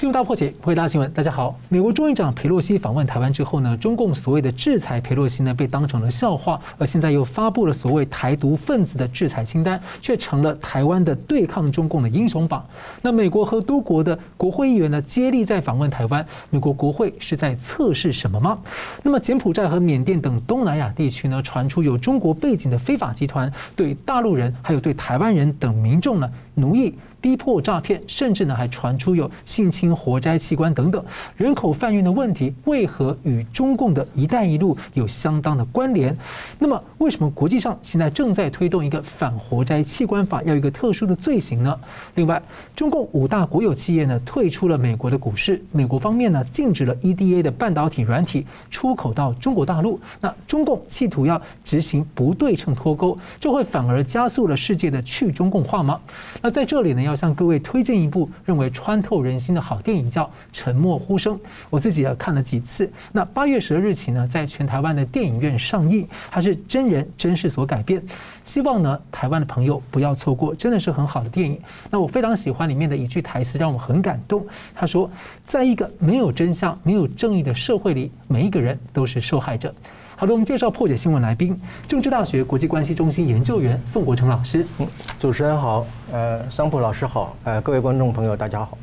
新闻大破解，回答新闻。大家好，美国众议长佩洛西访问台湾之后呢，中共所谓的制裁佩洛西呢，被当成了笑话，而现在又发布了所谓台独分子的制裁清单，却成了台湾的对抗中共的英雄榜。那美国和多国的国会议员呢，接力在访问台湾，美国国会是在测试什么吗？那么柬埔寨和缅甸等东南亚地区呢，传出有中国背景的非法集团对大陆人还有对台湾人等民众呢，奴役。逼迫诈骗，甚至呢还传出有性侵活摘器官等等人口贩运的问题，为何与中共的一带一路有相当的关联？那么为什么国际上现在正在推动一个反活摘器官法，要一个特殊的罪行呢？另外，中共五大国有企业呢退出了美国的股市，美国方面呢禁止了 EDA 的半导体软体出口到中国大陆。那中共企图要执行不对称脱钩，这会反而加速了世界的去中共化吗？那在这里呢要。要向各位推荐一部认为穿透人心的好电影，叫《沉默呼声》。我自己也看了几次。那八月十二日起呢，在全台湾的电影院上映，它是真人真事所改编。希望呢，台湾的朋友不要错过，真的是很好的电影。那我非常喜欢里面的一句台词，让我很感动。他说：“在一个没有真相、没有正义的社会里，每一个人都是受害者。”好的，我们介绍破解新闻来宾，政治大学国际关系中心研究员宋国成老师。嗯，主持人好，呃，桑普老师好，呃，各位观众朋友大家好。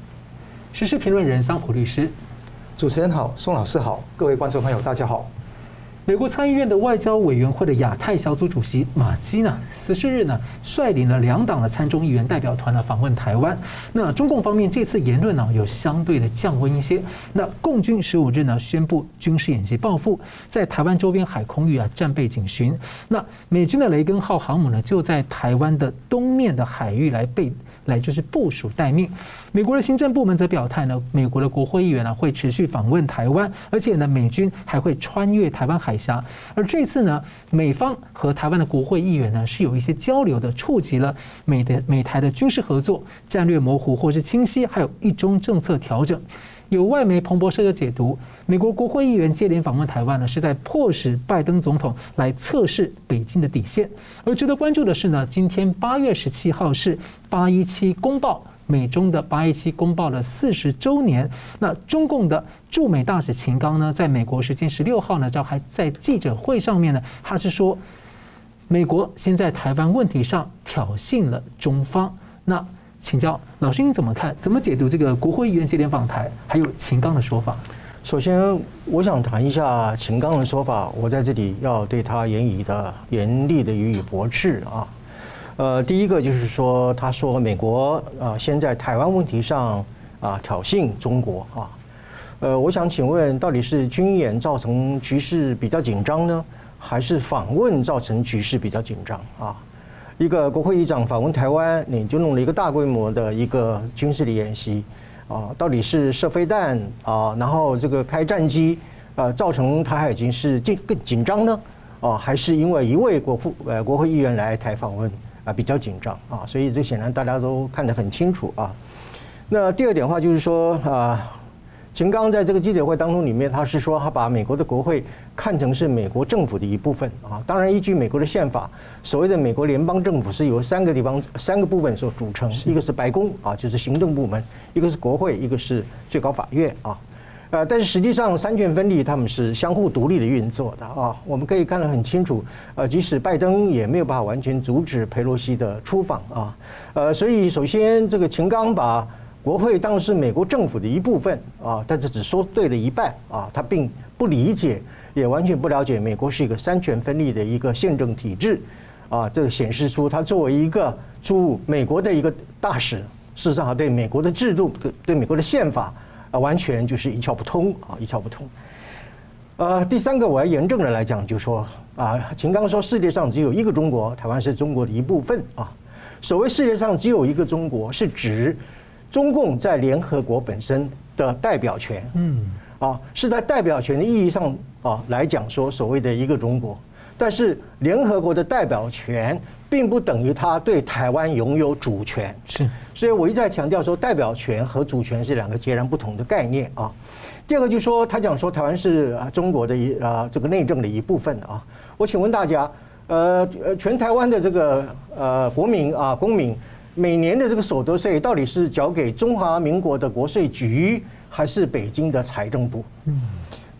时事评论人桑普律师，主持人好，宋老师好，各位观众朋友大家好。美国参议院的外交委员会的亚太小组主席马基呢，十四日呢率领了两党的参众议员代表团呢访问台湾。那中共方面这次言论呢有相对的降温一些。那共军十五日呢宣布军事演习报复，在台湾周边海空域啊战备警巡。那美军的雷根号航母呢就在台湾的东面的海域来备。来就是部署待命。美国的行政部门则表态呢，美国的国会议员呢会持续访问台湾，而且呢美军还会穿越台湾海峡。而这次呢，美方和台湾的国会议员呢是有一些交流的，触及了美的美台的军事合作、战略模糊或是清晰，还有一中政策调整。有外媒彭博社的解读，美国国会议员接连访问台湾呢，是在迫使拜登总统来测试北京的底线。而值得关注的是呢，今天八月十七号是八一七公报，美中的八一七公报的四十周年。那中共的驻美大使秦刚呢，在美国时间十六号呢，召开在记者会上面呢，他是说，美国先在台湾问题上挑衅了中方。那请教老师，你怎么看？怎么解读这个国会议员接连访台，还有秦刚的说法？首先，我想谈一下秦刚的说法。我在这里要对他严以的严厉的予以驳斥啊。呃，第一个就是说，他说美国啊，先在台湾问题上啊挑衅中国啊。呃，我想请问，到底是军演造成局势比较紧张呢，还是访问造成局势比较紧张啊？一个国会议长访问台湾，你就弄了一个大规模的一个军事的演习，啊，到底是射飞弹啊，然后这个开战机，啊，造成台海局势紧更紧张呢？啊，还是因为一位国会呃国会议员来台访问啊比较紧张啊？所以这显然大家都看得很清楚啊。那第二点话就是说啊。秦刚在这个记者会当中里面，他是说他把美国的国会看成是美国政府的一部分啊。当然，依据美国的宪法，所谓的美国联邦政府是由三个地方、三个部分所组成，一个是白宫啊，就是行政部门；一个是国会，一个是最高法院啊。呃，但是实际上三权分立，他们是相互独立的运作的啊。我们可以看得很清楚，呃，即使拜登也没有办法完全阻止佩洛西的出访啊。呃，所以首先这个秦刚把。国会当然是美国政府的一部分啊，但是只说对了一半啊，他并不理解，也完全不了解美国是一个三权分立的一个宪政体制啊。这显示出他作为一个驻美国的一个大使，事实上对美国的制度、对对美国的宪法啊，完全就是一窍不通啊，一窍不通。呃，第三个我要严正的来讲，就说啊，秦刚说世界上只有一个中国，台湾是中国的一部分啊。所谓世界上只有一个中国，是指。中共在联合国本身的代表权，嗯，啊，是在代表权的意义上啊来讲说所谓的一个中国，但是联合国的代表权并不等于他对台湾拥有主权，是，所以我一再强调说代表权和主权是两个截然不同的概念啊。第二个就是说他讲说台湾是中国的一啊这个内政的一部分啊，我请问大家，呃呃，全台湾的这个呃国民啊公民。每年的这个所得税到底是缴给中华民国的国税局，还是北京的财政部？嗯，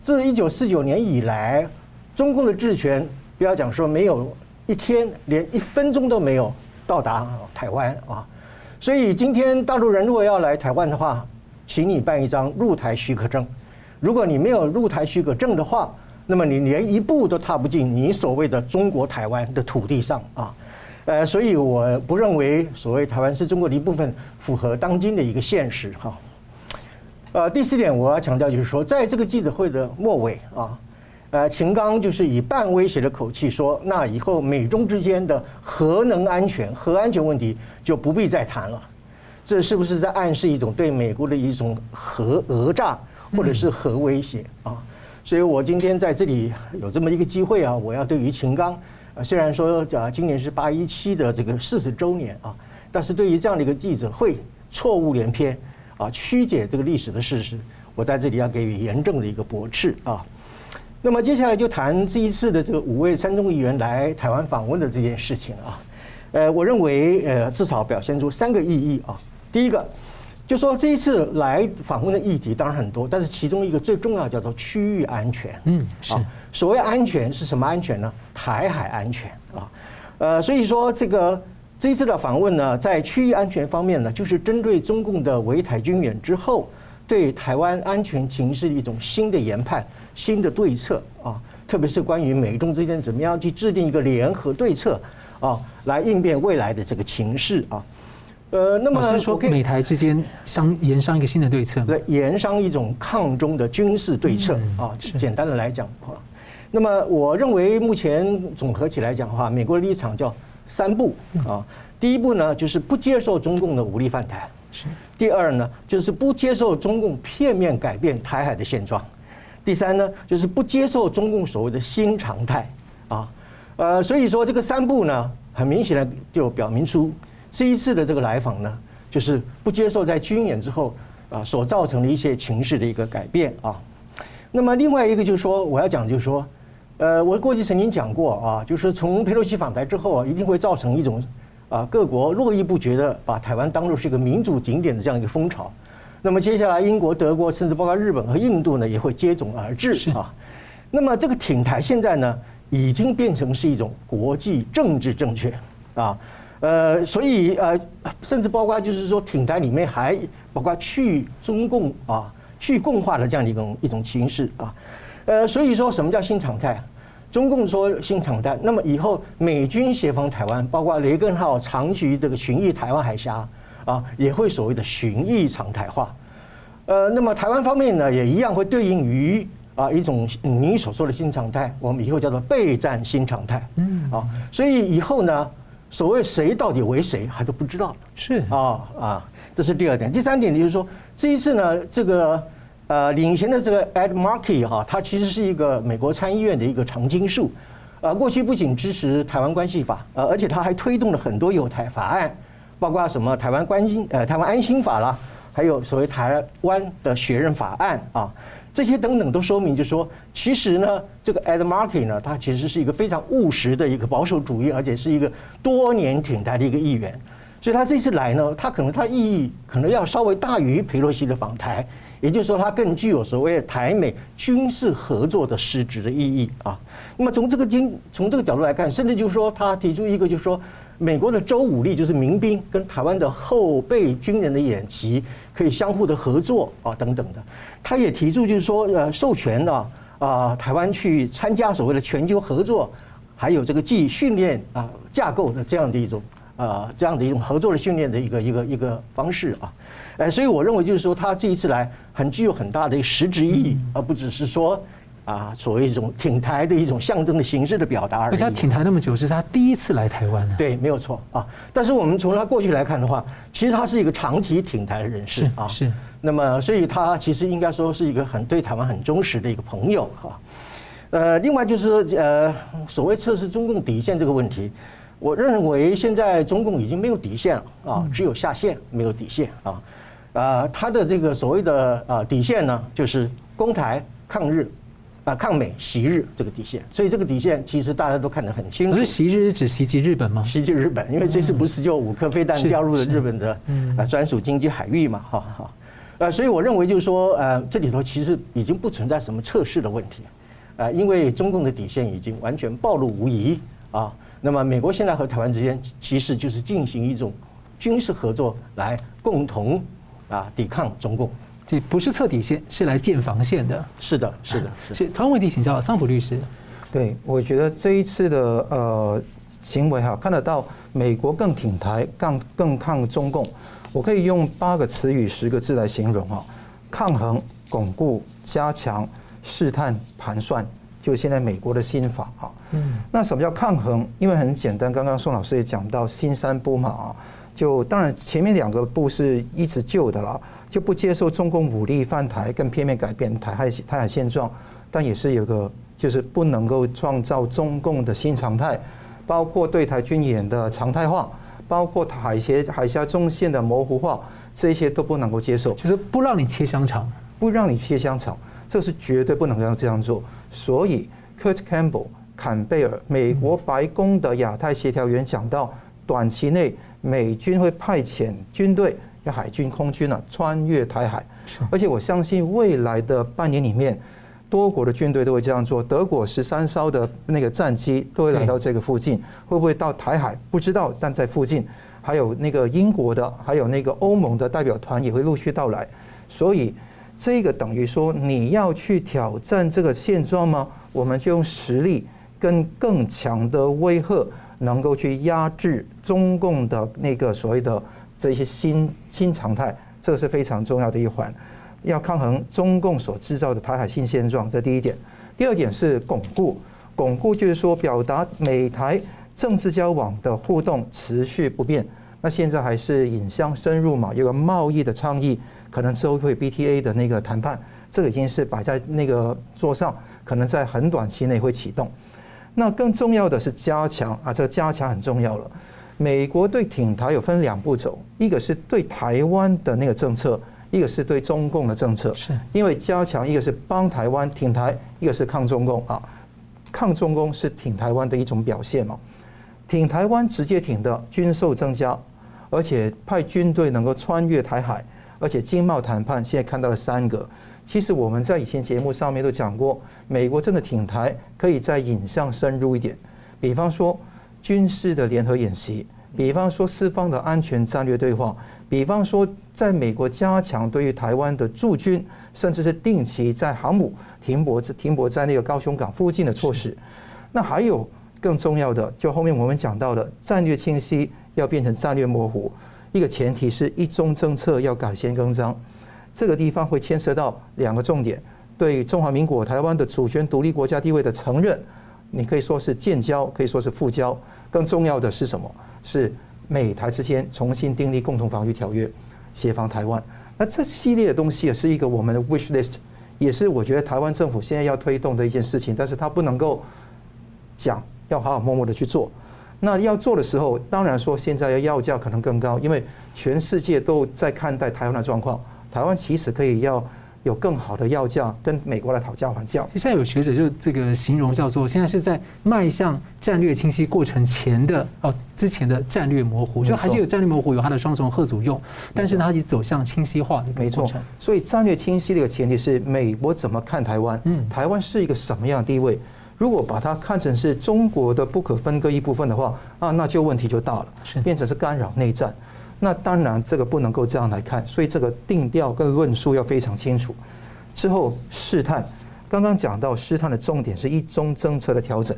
自一九四九年以来，中共的治权，不要讲说没有一天连一分钟都没有到达台湾啊。所以今天大陆人如果要来台湾的话，请你办一张入台许可证。如果你没有入台许可证的话，那么你连一步都踏不进你所谓的中国台湾的土地上啊。呃，所以我不认为所谓台湾是中国的一部分，符合当今的一个现实哈。呃，第四点我要强调就是说，在这个记者会的末尾啊，呃，秦刚就是以半威胁的口气说，那以后美中之间的核能安全、核安全问题就不必再谈了。这是不是在暗示一种对美国的一种核讹诈或者是核威胁啊？所以我今天在这里有这么一个机会啊，我要对于秦刚。虽然说啊，今年是八一七的这个四十周年啊，但是对于这样的一个记者会错误连篇啊，曲解这个历史的事实，我在这里要给予严正的一个驳斥啊。那么接下来就谈这一次的这个五位参众议员来台湾访问的这件事情啊，呃，我认为呃至少表现出三个意义啊。第一个，就说这一次来访问的议题当然很多，但是其中一个最重要叫做区域安全，嗯，是。所谓安全是什么安全呢？台海安全啊，呃，所以说这个这一次的访问呢，在区域安全方面呢，就是针对中共的围台军演之后，对台湾安全形势的一种新的研判、新的对策啊，特别是关于美中之间怎么样去制定一个联合对策啊，来应变未来的这个情势啊。呃，那么是说美台之间商研商一个新的对策，对，研商一种抗中的军事对策啊，简单的来讲啊。那么，我认为目前总合起来讲的话，美国的立场叫三步啊。第一步呢，就是不接受中共的武力犯台；是。第二呢，就是不接受中共片面改变台海的现状；第三呢，就是不接受中共所谓的新常态啊。呃，所以说这个三步呢，很明显的就表明出这一次的这个来访呢，就是不接受在军演之后啊所造成的一些情势的一个改变啊。那么另外一个就是说，我要讲就是说。呃，我过去曾经讲过啊，就是从佩洛西访台之后啊，一定会造成一种啊各国络绎不绝的把台湾当作是一个民主景点的这样一个风潮。那么接下来，英国、德国，甚至包括日本和印度呢，也会接踵而至啊。那么这个挺台现在呢，已经变成是一种国际政治正确啊。呃，所以呃，甚至包括就是说挺台里面还包括去中共啊、去共化的这样的一种一种形式啊。呃，所以说什么叫新常态？中共说新常态，那么以后美军协防台湾，包括雷根号长期这个巡弋台湾海峡啊，也会所谓的巡弋常态化。呃，那么台湾方面呢，也一样会对应于啊一种你所说的新常态，我们以后叫做备战新常态。嗯啊，所以以后呢，所谓谁到底为谁还都不知道。是啊啊，这是第二点。第三点就是说，这一次呢，这个。呃，领衔的这个 Ed Markey 哈，他其实是一个美国参议院的一个常青树，呃，过去不仅支持台湾关系法，呃，而且他还推动了很多有台法案，包括什么台湾关心呃台湾安心法啦，还有所谓台湾的学人法案啊，这些等等都说明，就是说，其实呢，这个 Ed Markey 呢，他其实是一个非常务实的一个保守主义，而且是一个多年挺台的一个议员，所以他这次来呢，他可能他意义可能要稍微大于佩洛西的访台。也就是说，它更具有所谓的台美军事合作的实质的意义啊。那么从这个经从这个角度来看，甚至就是说，他提出一个就是说，美国的州武力就是民兵跟台湾的后备军人的演习可以相互的合作啊等等的。他也提出就是说，呃，授权呢啊，台湾去参加所谓的全球合作，还有这个技训练啊架构的这样的一种啊这样的一种合作的训练的一个一个一个方式啊。哎，所以我认为就是说，他这一次来很具有很大的实质意义，而不只是说啊，所谓一种挺台的一种象征的形式的表达而已。而且他挺台那么久，是他第一次来台湾呢？对，没有错啊。但是我们从他过去来看的话，其实他是一个长期挺台的人士啊。是。那么，所以他其实应该说是一个很对台湾很忠实的一个朋友啊。呃，另外就是呃，所谓测试中共底线这个问题，我认为现在中共已经没有底线了啊，只有下限，没有底线啊。啊，他的这个所谓的啊底线呢，就是攻台抗日，啊抗美袭日这个底线。所以这个底线其实大家都看得很清楚。不是袭日是指袭击日本吗？袭击日本，因为这次不是就五颗飞弹掉入了日本的啊专属经济海域嘛，哈哈。呃，所以我认为就是说，呃，这里头其实已经不存在什么测试的问题，啊，因为中共的底线已经完全暴露无遗啊。那么美国现在和台湾之间其实就是进行一种军事合作来共同啊抵抗中共。这不是测底线，是来建防线的。是的，是的，是。是台湾问题，请教桑普律师。对，我觉得这一次的呃行为哈，看得到美国更挺台，更更抗中共。我可以用八个词语、十个字来形容哈：抗衡、巩固、加强、试探、盘算，就是现在美国的新法啊。嗯。那什么叫抗衡？因为很简单，刚刚宋老师也讲到新三不嘛啊，就当然前面两个步是一直旧的了。就不接受中共武力犯台，更片面改变台海台海现状，但也是有个就是不能够创造中共的新常态，包括对台军演的常态化，包括海峡海峡中线的模糊化，这些都不能够接受。就是不让你切香肠，不让你切香肠，这是绝对不能够这样做。所以，Kurt Campbell 坎贝尔，美国白宫的亚太协调员讲到，短期内美军会派遣军队。要海军、空军啊，穿越台海，而且我相信未来的半年里面，多国的军队都会这样做。德国十三艘的那个战机都会来到这个附近，会不会到台海？不知道，但在附近。还有那个英国的，还有那个欧盟的代表团也会陆续到来。所以，这个等于说你要去挑战这个现状吗？我们就用实力跟更强的威吓，能够去压制中共的那个所谓的。这些新新常态，这个是非常重要的一环，要抗衡中共所制造的台海新现状，这第一点。第二点是巩固，巩固就是说表达美台政治交往的互动持续不变。那现在还是引向深入嘛，有个贸易的倡议，可能之后会 BTA 的那个谈判，这个已经是摆在那个桌上，可能在很短期内会启动。那更重要的是加强啊，这个加强很重要了。美国对挺台有分两步走，一个是对台湾的那个政策，一个是对中共的政策。是，因为加强一个是帮台湾挺台，一个是抗中共啊。抗中共是挺台湾的一种表现嘛。挺台湾直接挺的军售增加，而且派军队能够穿越台海，而且经贸谈判现在看到了三个。其实我们在以前节目上面都讲过，美国真的挺台可以再引向深入一点，比方说。军事的联合演习，比方说四方的安全战略对话，比方说在美国加强对于台湾的驻军，甚至是定期在航母停泊停泊在那个高雄港附近的措施。那还有更重要的，就后面我们讲到的战略清晰要变成战略模糊，一个前提是一中政策要改弦更张。这个地方会牵涉到两个重点：对中华民国台湾的主权独立国家地位的承认，你可以说是建交，可以说是复交。更重要的是什么？是美台之间重新订立共同防御条约，协防台湾。那这系列的东西也是一个我们的 wish list，也是我觉得台湾政府现在要推动的一件事情。但是它不能够讲，要好好默默的去做。那要做的时候，当然说现在要要价可能更高，因为全世界都在看待台湾的状况。台湾其实可以要。有更好的要价，跟美国来讨价还价。现在有学者就这个形容叫做，现在是在迈向战略清晰过程前的哦，之前的战略模糊，就还是有战略模糊，有它的双重贺阻用，但是它已经走向清晰化。没错，所以战略清晰的一个前提是美国怎么看台湾？嗯，台湾是一个什么样的地位？如果把它看成是中国的不可分割一部分的话，啊，那就问题就大了，是变成是干扰内战。那当然，这个不能够这样来看，所以这个定调跟论述要非常清楚。之后试探，刚刚讲到试探的重点是一中政策的调整，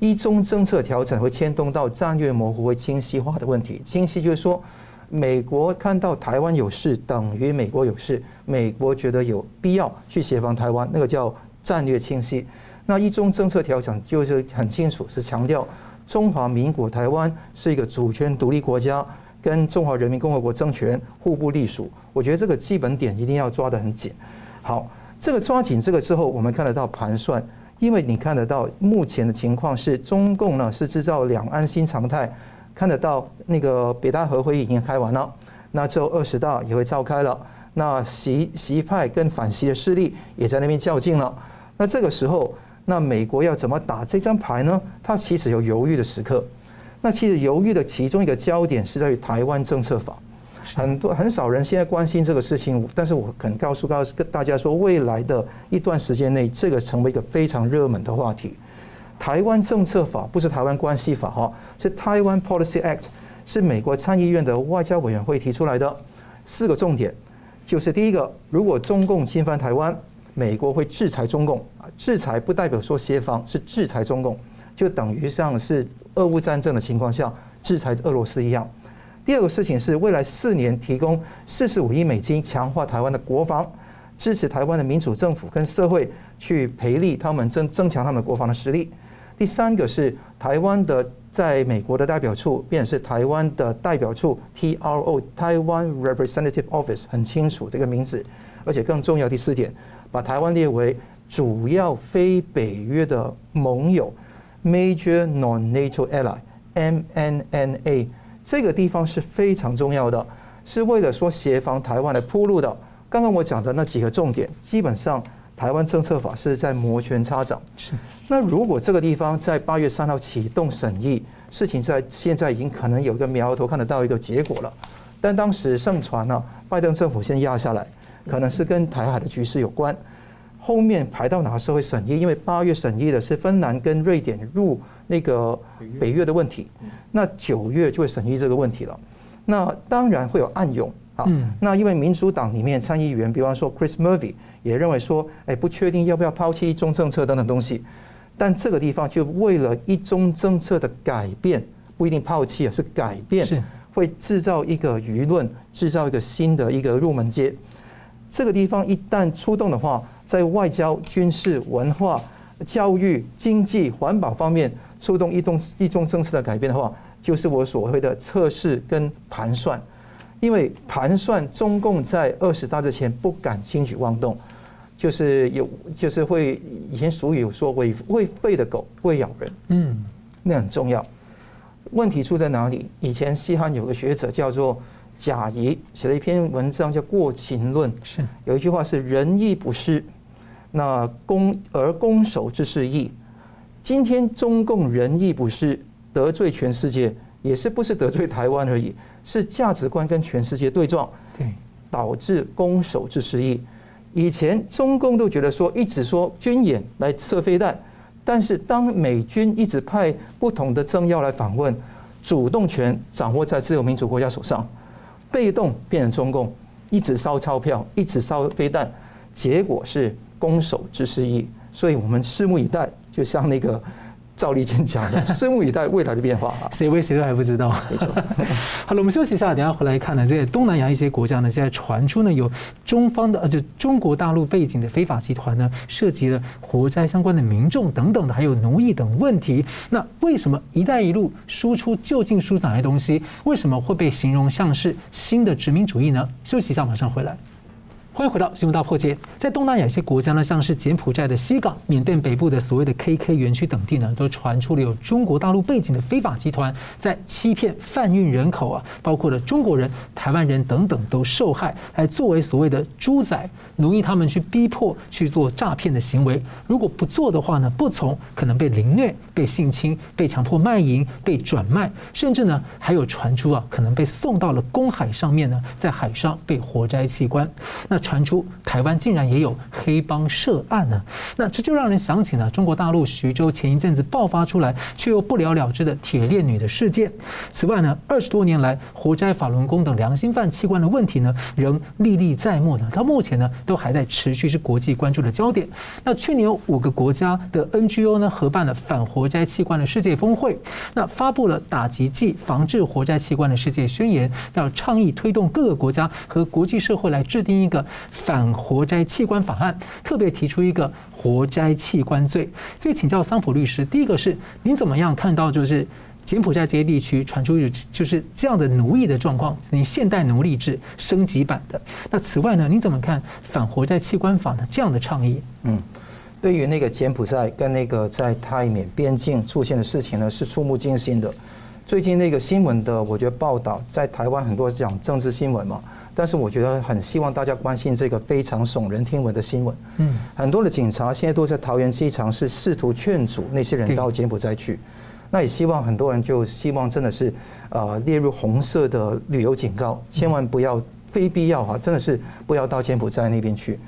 一中政策调整会牵动到战略模糊、会清晰化的问题。清晰就是说，美国看到台湾有事，等于美国有事，美国觉得有必要去协防台湾，那个叫战略清晰。那一中政策调整就是很清楚，是强调中华民国台湾是一个主权独立国家。跟中华人民共和国政权互不隶属，我觉得这个基本点一定要抓得很紧。好，这个抓紧这个之后，我们看得到盘算，因为你看得到目前的情况是中共呢是制造两岸新常态，看得到那个北大河会议已经开完了，那之后二十大也会召开了，那习习派跟反习的势力也在那边较劲了，那这个时候，那美国要怎么打这张牌呢？它其实有犹豫的时刻。那其实犹豫的其中一个焦点是在于台湾政策法。很多很少人现在关心这个事情，但是我肯告诉告诉大家说，未来的一段时间内，这个成为一个非常热门的话题。台湾政策法不是台湾关系法哈，是台湾 Policy Act，是美国参议院的外交委员会提出来的。四个重点，就是第一个，如果中共侵犯台湾，美国会制裁中共，制裁不代表说协防，是制裁中共，就等于像是俄乌战争的情况下制裁俄罗斯一样。第二个事情是，未来四年提供四十五亿美金，强化台湾的国防，支持台湾的民主政府跟社会去培力他们增增强他们的国防的实力。第三个是台湾的在美国的代表处，便是台湾的代表处 （TRO, Taiwan Representative Office） 很清楚这个名字，而且更重要第四点，把台湾列为主要非北约的盟友 （Major Non-NATO Ally，MNNA）。这个地方是非常重要的，是为了说协防台湾的铺路的。刚刚我讲的那几个重点，基本上台湾政策法是在摩拳擦掌。是。那如果这个地方在八月三号启动审议，事情在现在已经可能有一个苗头，看得到一个结果了。但当时盛传呢，拜登政府先压下来，可能是跟台海的局势有关。后面排到哪个时候会审议？因为八月审议的是芬兰跟瑞典入。那个北约的问题，那九月就会审议这个问题了。那当然会有暗涌啊。那因为民主党里面参议员，比方说 Chris Murphy 也认为说，哎，不确定要不要抛弃一中政策等等东西。但这个地方就为了一中政策的改变，不一定抛弃啊，是改变，会制造一个舆论，制造一个新的一个入门阶。这个地方一旦出动的话，在外交、军事、文化、教育、经济、环保方面。出动一中一中政策的改变的话，就是我所谓的测试跟盘算，因为盘算中共在二十大之前不敢轻举妄动，就是有就是会以前俗语有说喂喂吠的狗不会咬人，嗯，那很重要。问题出在哪里？以前西汉有个学者叫做贾谊，写了一篇文章叫《过秦论》，是有一句话是“仁义不施，那攻而攻守之势易”。今天中共仁义不施，得罪全世界，也是不是得罪台湾而已，是价值观跟全世界对撞，对，导致攻守之失意。以前中共都觉得说，一直说军演来射飞弹，但是当美军一直派不同的政要来访问，主动权掌握在自由民主国家手上，被动变成中共一直烧钞票，一直烧飞弹，结果是攻守之失意。所以我们拭目以待。就像那个赵立坚讲的，拭目以待未来的变化啊！谁为谁都还不知道。没错。好了，我们休息一下，等下回来看呢。这东南亚一些国家呢，现在传出呢有中方的呃，就中国大陆背景的非法集团呢，涉及了火灾相关的民众等等的，还有奴役等问题。那为什么“一带一路”输出究竟输哪些东西？为什么会被形容像是新的殖民主义呢？休息一下，马上回来。欢迎回到新闻大破解。在东南亚一些国家呢，像是柬埔寨的西港、缅甸北部的所谓的 KK 园区等地呢，都传出了有中国大陆背景的非法集团在欺骗、贩运人口啊，包括了中国人、台湾人等等都受害，还作为所谓的猪仔奴役他们，去逼迫去做诈骗的行为。如果不做的话呢，不从可能被凌虐、被性侵、被强迫卖淫、被转卖，甚至呢还有传出啊，可能被送到了公海上面呢，在海上被活摘器官。那。传出台湾竟然也有黑帮涉案呢，那这就让人想起了中国大陆徐州前一阵子爆发出来却又不了了之的铁链女的事件。此外呢，二十多年来活摘法轮功等良心犯器官的问题呢，仍历历在目呢。到目前呢，都还在持续是国际关注的焦点。那去年有五个国家的 NGO 呢，合办了反活摘器官的世界峰会，那发布了打击剂防治活摘器官的世界宣言，要倡议推动各个国家和国际社会来制定一个。反活摘器官法案特别提出一个活摘器官罪，所以请教桑普律师，第一个是您怎么样看到就是柬埔寨这些地区传出有就是这样的奴役的状况，你现代奴隶制升级版的。那此外呢，你怎么看反活在器官法的这样的倡议？嗯，对于那个柬埔寨跟那个在泰缅边境出现的事情呢，是触目惊心的。最近那个新闻的，我觉得报道在台湾很多讲政治新闻嘛，但是我觉得很希望大家关心这个非常耸人听闻的新闻。嗯，很多的警察现在都在桃园机场，是试图劝阻那些人到柬埔寨去。那也希望很多人就希望真的是呃列入红色的旅游警告，千万不要非必要哈，真的是不要到柬埔寨那边去。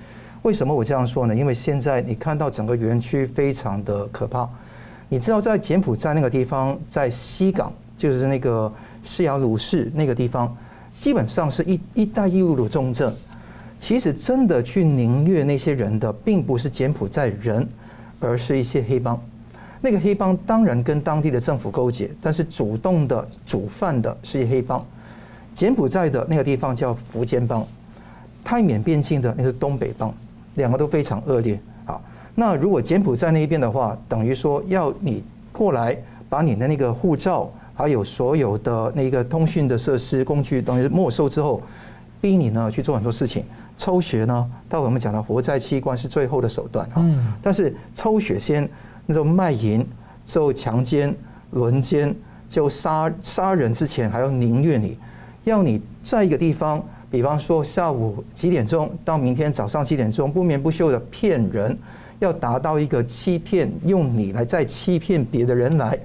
为什么我这样说呢？因为现在你看到整个园区非常的可怕。你知道在柬埔寨那个地方，在西港。就是那个西雅鲁市那个地方，基本上是一一带一路的重镇。其实真的去凌虐那些人的，并不是柬埔寨人，而是一些黑帮。那个黑帮当然跟当地的政府勾结，但是主动的主犯的是一黑帮。柬埔寨的那个地方叫福建帮，泰缅边境的那是东北帮，两个都非常恶劣。好，那如果柬埔寨那一边的话，等于说要你过来把你的那个护照。还有所有的那个通讯的设施工具，等于没收之后，逼你呢去做很多事情。抽血呢，待会我们讲的活摘器官是最后的手段哈。嗯。但是抽血先那种卖淫，之后强奸、轮奸，就杀杀人之前还要凌虐你，要你在一个地方，比方说下午几点钟到明天早上几点钟，不眠不休的骗人，要达到一个欺骗，用你来再欺骗别的人来。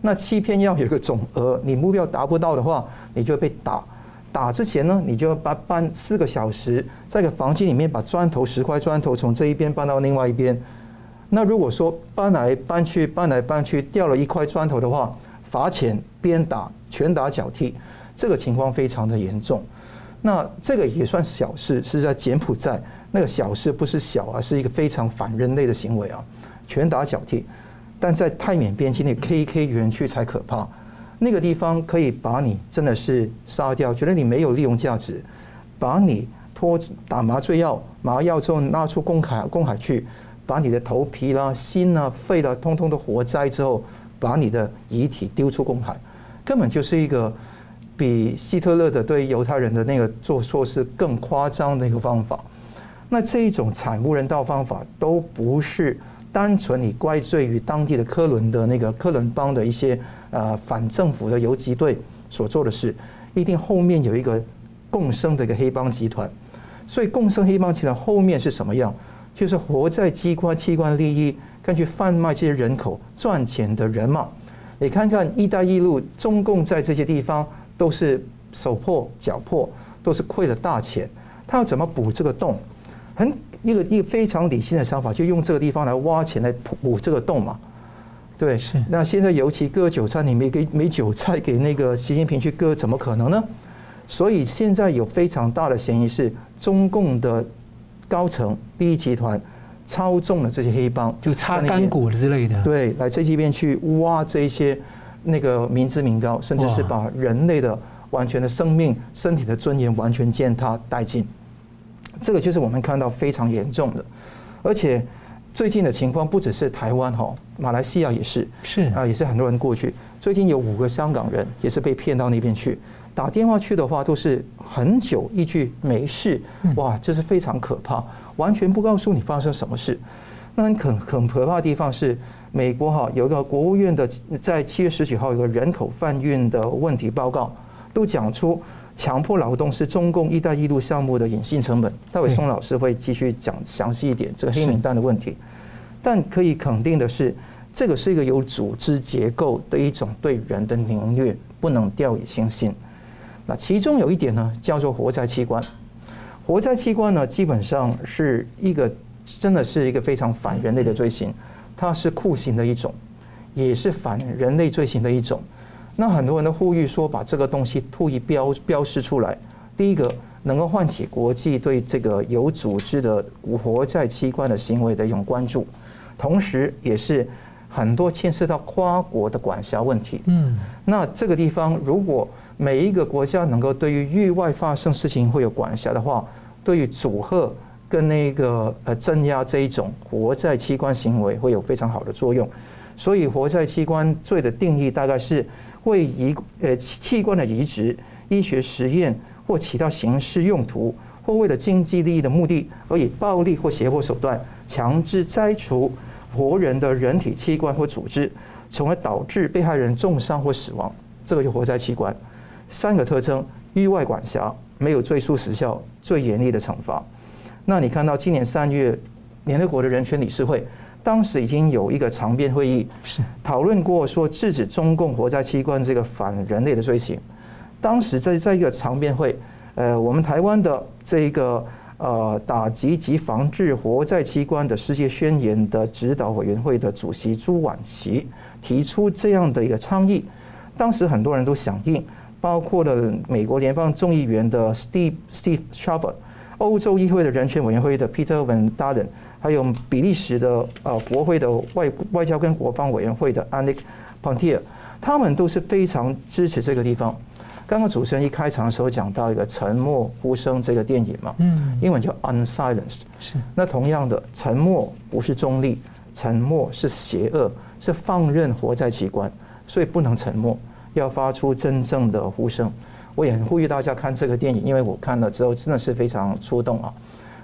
那欺骗要有一个总额，你目标达不到的话，你就被打。打之前呢，你就要搬搬四个小时，在一个房间里面把砖头十块砖头从这一边搬到另外一边。那如果说搬来搬去搬来搬去掉了一块砖头的话，罚钱、鞭打、拳打脚踢，这个情况非常的严重。那这个也算小事，是在柬埔寨那个小事不是小啊，是一个非常反人类的行为啊，拳打脚踢。但在泰缅边境那 KK 园区才可怕，那个地方可以把你真的是杀掉，觉得你没有利用价值，把你拖打麻醉药、麻药之后拉出公海公海去，把你的头皮啦、心啊、肺啦，通通都活摘之后，把你的遗体丢出公海，根本就是一个比希特勒的对犹太人的那个做错事更夸张的一个方法。那这一种惨无人道方法都不是。单纯你怪罪于当地的科伦的那个科伦邦的一些呃反政府的游击队所做的事，一定后面有一个共生的一个黑帮集团。所以共生黑帮集团后面是什么样？就是活在机关器官利益，根据贩卖这些人口赚钱的人嘛。你看看“一带一路”，中共在这些地方都是手破脚破，都是亏了大钱，他要怎么补这个洞？很。一个一个非常理性的想法，就用这个地方来挖钱来补这个洞嘛，对。是。那现在尤其割韭菜，你没给没韭菜给那个习近平去割，怎么可能呢？所以现在有非常大的嫌疑是中共的高层利益集团操纵了这些黑帮，就擦干股之类的。对，来这边去挖这一些那个民脂民膏，甚至是把人类的完全的生命、身体的尊严完全践踏殆尽。这个就是我们看到非常严重的，而且最近的情况不只是台湾哈，马来西亚也是，是啊，也是很多人过去。最近有五个香港人也是被骗到那边去，打电话去的话都是很久一句没事，哇，这是非常可怕，完全不告诉你发生什么事。那很很很可怕的地方是，美国哈有一个国务院的在七月十九号有个人口贩运的问题报告，都讲出。强迫劳动是中共“一带一路”项目的隐性成本。戴伟松老师会继续讲详细一点这个黑名单的问题。但可以肯定的是，这个是一个有组织结构的一种对人的凌虐，不能掉以轻心。那其中有一点呢，叫做活摘器官。活摘器官呢，基本上是一个真的是一个非常反人类的罪行，它是酷刑的一种，也是反人类罪行的一种。那很多人都呼吁说，把这个东西特意标标示出来。第一个，能够唤起国际对这个有组织的活摘器官的行为的一种关注，同时也是很多牵涉到跨国的管辖问题。嗯，那这个地方，如果每一个国家能够对于域外发生事情会有管辖的话，对于阻吓跟那个呃镇压这一种活在器官行为会有非常好的作用。所以，活在器官罪的定义大概是。为移呃器官的移植、医学实验或其他刑事用途，或为了经济利益的目的，而以暴力或胁迫手段强制摘除活人的人体器官或组织，从而导致被害人重伤或死亡。这个就活在器官。三个特征：域外管辖，没有追溯时效，最严厉的惩罚。那你看到今年三月，联合国的人权理事会当时已经有一个长编会议，是讨论过说制止中共活摘器官这个反人类的罪行。当时在在一个长编会，呃，我们台湾的这一个呃打击及防治活摘器官的世界宣言的指导委员会的主席朱婉琪提出这样的一个倡议，当时很多人都响应，包括了美国联邦众议员的 Steve Steve Chabot。欧洲议会的人权委员会的 Peter Van Dalen，还有比利时的呃国会的外外交跟国防委员会的 Annick Pontier，他们都是非常支持这个地方。刚刚主持人一开场的时候讲到一个《沉默呼声》这个电影嘛，嗯，英文叫 Unsilenced，是。那同样的，沉默不是中立，沉默是邪恶，是放任活在器官，所以不能沉默，要发出真正的呼声。我也很呼吁大家看这个电影，因为我看了之后真的是非常触动啊。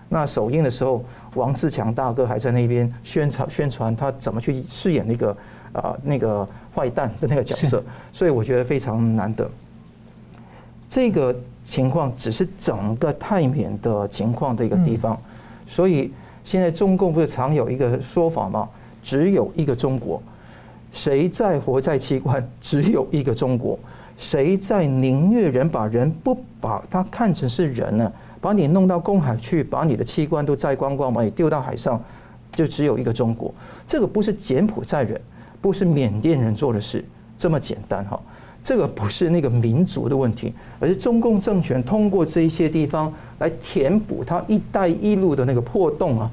那首映的时候，王自强大哥还在那边宣传宣传他怎么去饰演那个啊那个坏蛋的那个角色，所以我觉得非常难得。这个情况只是整个泰缅的情况的一个地方，所以现在中共不是常有一个说法吗？只有一个中国，谁在活在器官？只有一个中国。谁在凌虐人？把人不把他看成是人呢？把你弄到公海去，把你的器官都摘光光，把你丢到海上，就只有一个中国。这个不是柬埔寨人，不是缅甸人做的事，这么简单哈。这个不是那个民族的问题，而是中共政权通过这一些地方来填补它“一带一路”的那个破洞啊。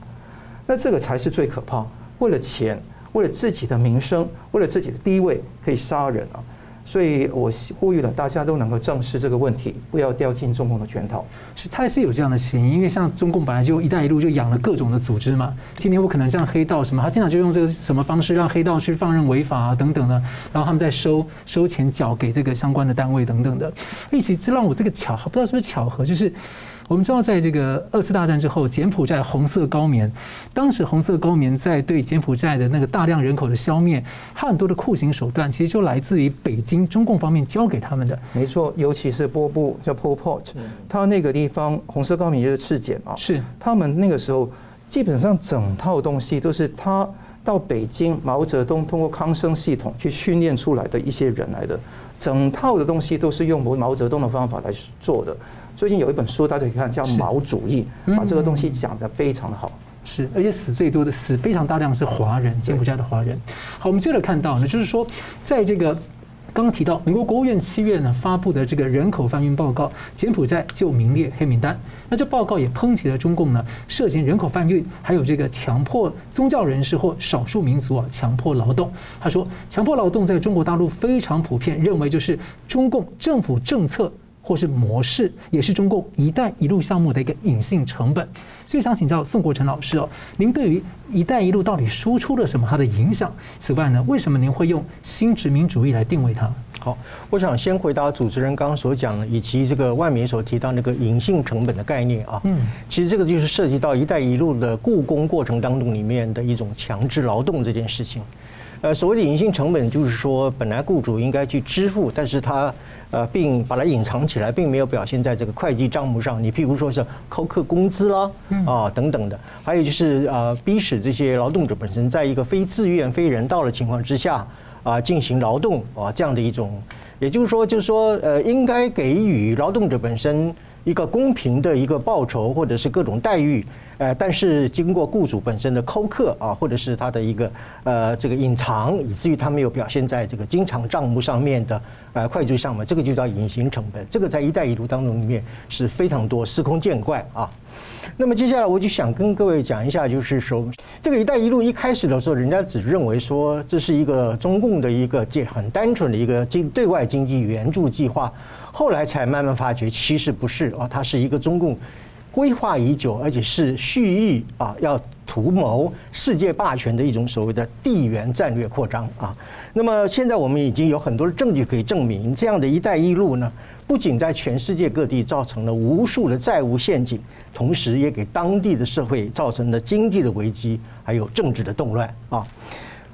那这个才是最可怕。为了钱，为了自己的名声，为了自己的地位，可以杀人啊。所以我呼吁了，大家都能够正视这个问题，不要掉进中共的圈套。是，他还是有这样的嫌疑，因为像中共本来就“一带一路”就养了各种的组织嘛。今天我可能像黑道什么，他经常就用这个什么方式让黑道去放任违法啊等等的，然后他们再收收钱缴给这个相关的单位等等的。所以其实让我这个巧合，不知道是不是巧合，就是。我们知道，在这个二次大战之后，柬埔寨红色高棉，当时红色高棉在对柬埔寨的那个大量人口的消灭，它很多的酷刑手段，其实就来自于北京中共方面教给他们的。没错，尤其是波布叫 Pol Pot，他那个地方红色高棉就是赤柬嘛，是他们那个时候基本上整套东西都是他到北京毛泽东通过康生系统去训练出来的一些人来的，整套的东西都是用毛泽东的方法来做的。最近有一本书，大家可以看，叫《毛主义》，把这个东西讲得非常的好。是，而且死最多的，死非常大量是华人，柬埔寨的华人。好，我们接着看到呢，就是说，在这个刚刚提到，美国国务院七月呢发布的这个人口贩运报告，柬埔寨就名列黑名单。那这报告也抨击了中共呢涉嫌人口贩运，还有这个强迫宗教人士或少数民族啊强迫劳动。他说，强迫劳动在中国大陆非常普遍，认为就是中共政府政策。或是模式，也是中共“一带一路”项目的一个隐性成本。所以想请教宋国成老师哦，您对于“一带一路”到底输出了什么？它的影响？此外呢，为什么您会用新殖民主义来定位它？好，我想先回答主持人刚刚所讲的，以及这个外媒所提到那个隐性成本的概念啊。嗯，其实这个就是涉及到“一带一路”的雇工过程当中里面的一种强制劳动这件事情。呃，所谓的隐性成本，就是说本来雇主应该去支付，但是他。呃，并把它隐藏起来，并没有表现在这个会计账目上。你譬如说是扣克工资啦，啊等等的，还有就是呃，逼使这些劳动者本身在一个非自愿、非人道的情况之下啊进行劳动啊这样的一种，也就是说，就是说呃，应该给予劳动者本身一个公平的一个报酬或者是各种待遇。呃，但是经过雇主本身的苛刻啊，或者是他的一个呃这个隐藏，以至于他没有表现在这个经常账目上面的呃会计上面，这个就叫隐形成本。这个在“一带一路”当中里面是非常多，司空见惯啊。那么接下来我就想跟各位讲一下，就是说这个“一带一路”一开始的时候，人家只认为说这是一个中共的一个这很单纯的一个经对外经济援助计划，后来才慢慢发觉其实不是啊，它是一个中共。规划已久，而且是蓄意啊，要图谋世界霸权的一种所谓的地缘战略扩张啊。那么现在我们已经有很多的证据可以证明，这样的一带一路呢，不仅在全世界各地造成了无数的债务陷阱，同时也给当地的社会造成了经济的危机，还有政治的动乱啊。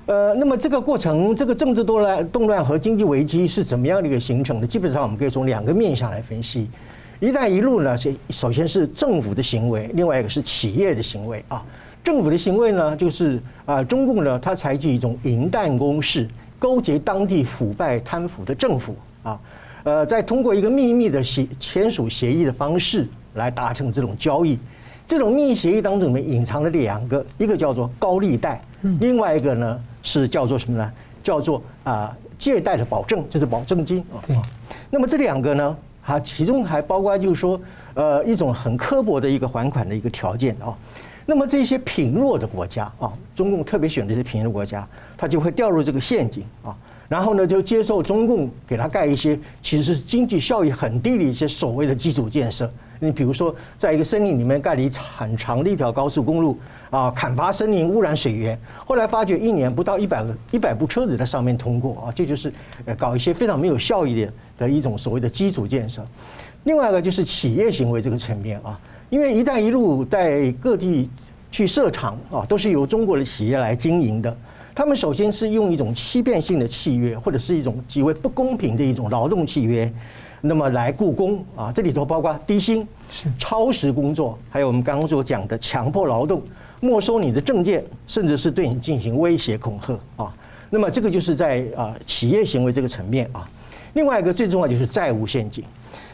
呃，那么这个过程，这个政治动乱、动乱和经济危机是怎么样的一个形成的？基本上我们可以从两个面向来分析。“一带一路”呢，是首先是政府的行为，另外一个是企业的行为啊。政府的行为呢，就是啊，中共呢，它采取一种银弹攻势，勾结当地腐败贪腐的政府啊，呃，再通过一个秘密的协签署协议的方式来达成这种交易。这种秘密协议当中里面隐藏了两个，一个叫做高利贷，另外一个呢是叫做什么呢？叫做啊借贷的保证，这是保证金啊。那么这两个呢，还其中还包括就是说，呃，一种很刻薄的一个还款的一个条件啊。那么这些贫弱的国家啊，中共特别选这些贫弱国家，它就会掉入这个陷阱啊，然后呢就接受中共给他盖一些其实是经济效益很低的一些所谓的基础建设。你比如说，在一个森林里面盖了一很长的一条高速公路啊，砍伐森林，污染水源，后来发觉一年不到一百个一百部车子在上面通过啊，这就是呃搞一些非常没有效益的的一种所谓的基础建设。另外一个就是企业行为这个层面啊。因为“一带一路”在各地去设厂啊，都是由中国的企业来经营的。他们首先是用一种欺骗性的契约，或者是一种极为不公平的一种劳动契约，那么来雇工啊。这里头包括低薪、超时工作，还有我们刚刚所讲的强迫劳动、没收你的证件，甚至是对你进行威胁恐吓啊。那么这个就是在啊企业行为这个层面啊。另外一个最重要就是债务陷阱。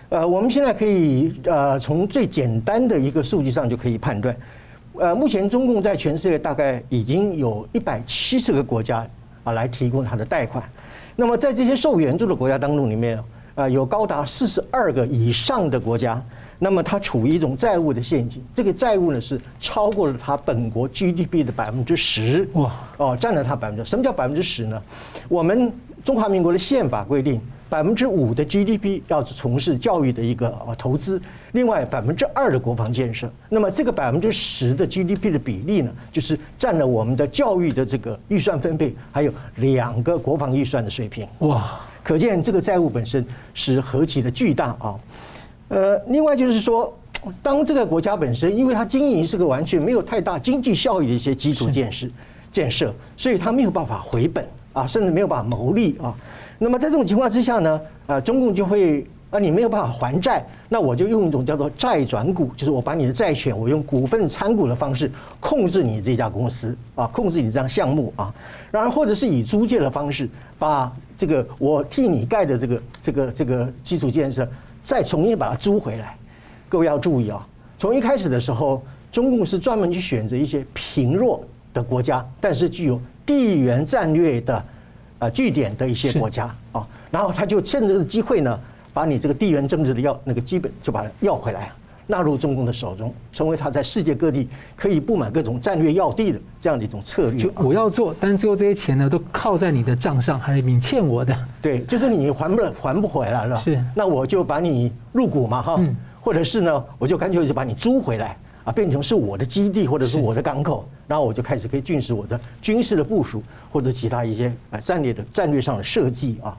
呃，我们现在可以呃从最简单的一个数据上就可以判断，呃，目前中共在全世界大概已经有一百七十个国家啊来提供它的贷款，那么在这些受援助的国家当中里面，啊，有高达四十二个以上的国家，那么它处于一种债务的陷阱，这个债务呢是超过了它本国 GDP 的百分之十，哇，哦，占了它百分之，什么叫百分之十呢？我们中华民国的宪法规定。百分之五的 GDP 要从事教育的一个呃投资，另外百分之二的国防建设，那么这个百分之十的 GDP 的比例呢，就是占了我们的教育的这个预算分配，还有两个国防预算的水平。哇，可见这个债务本身是何其的巨大啊！呃，另外就是说，当这个国家本身，因为它经营是个完全没有太大经济效益的一些基础建设建设，所以它没有办法回本啊，甚至没有办法牟利啊。那么在这种情况之下呢，啊，中共就会啊，你没有办法还债，那我就用一种叫做债转股，就是我把你的债权，我用股份参股的方式控制你这家公司啊，控制你这样项目啊，然后或者是以租借的方式，把这个我替你盖的这个这个这个基础建设，再重新把它租回来。各位要注意啊，从一开始的时候，中共是专门去选择一些贫弱的国家，但是具有地缘战略的。啊，据点的一些国家啊，然后他就趁这个机会呢，把你这个地缘政治的要那个基本就把它要回来，纳入中共的手中，成为他在世界各地可以布满各种战略要地的这样的一种策略。就我要做，但是最后这些钱呢，都靠在你的账上，还是你欠我的。对，就是你还不了，还不回来了。是，那我就把你入股嘛，哈，或者是呢，我就干脆就把你租回来。啊，变成是我的基地或者是我的港口，然后我就开始可以军事我的军事的部署或者其他一些啊战略的战略上的设计啊。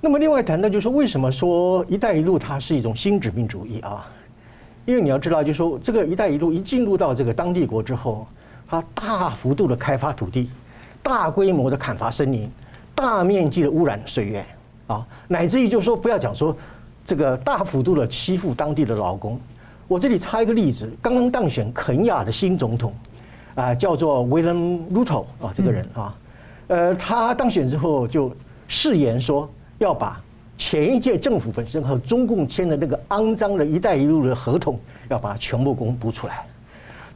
那么另外谈到就是为什么说“一带一路”它是一种新殖民主义啊？因为你要知道，就是说这个“一带一路”一进入到这个当地国之后，它大幅度的开发土地，大规模的砍伐森林，大面积的污染水源啊，乃至于就是说不要讲说这个大幅度的欺负当地的劳工。我这里插一个例子，刚刚当选肯亚的新总统，啊，叫做威廉鲁托啊，这个人啊，呃，他当选之后就誓言说要把前一届政府本身和中共签的那个肮脏的一带一路的合同，要把它全部公布出来。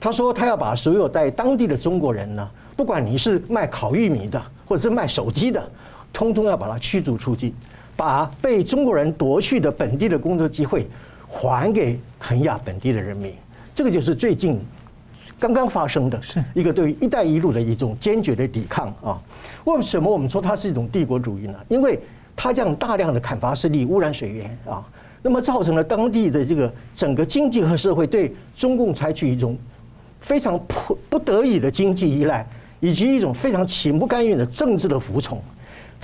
他说他要把所有在当地的中国人呢，不管你是卖烤玉米的，或者是卖手机的，通通要把它驱逐出境，把被中国人夺去的本地的工作机会。还给肯亚本地的人民，这个就是最近刚刚发生的，是一个对于“一带一路”的一种坚决的抵抗啊。为什么我们说它是一种帝国主义呢？因为它这样大量的砍伐森林、污染水源啊，那么造成了当地的这个整个经济和社会对中共采取一种非常不不得已的经济依赖，以及一种非常情不甘愿的政治的服从。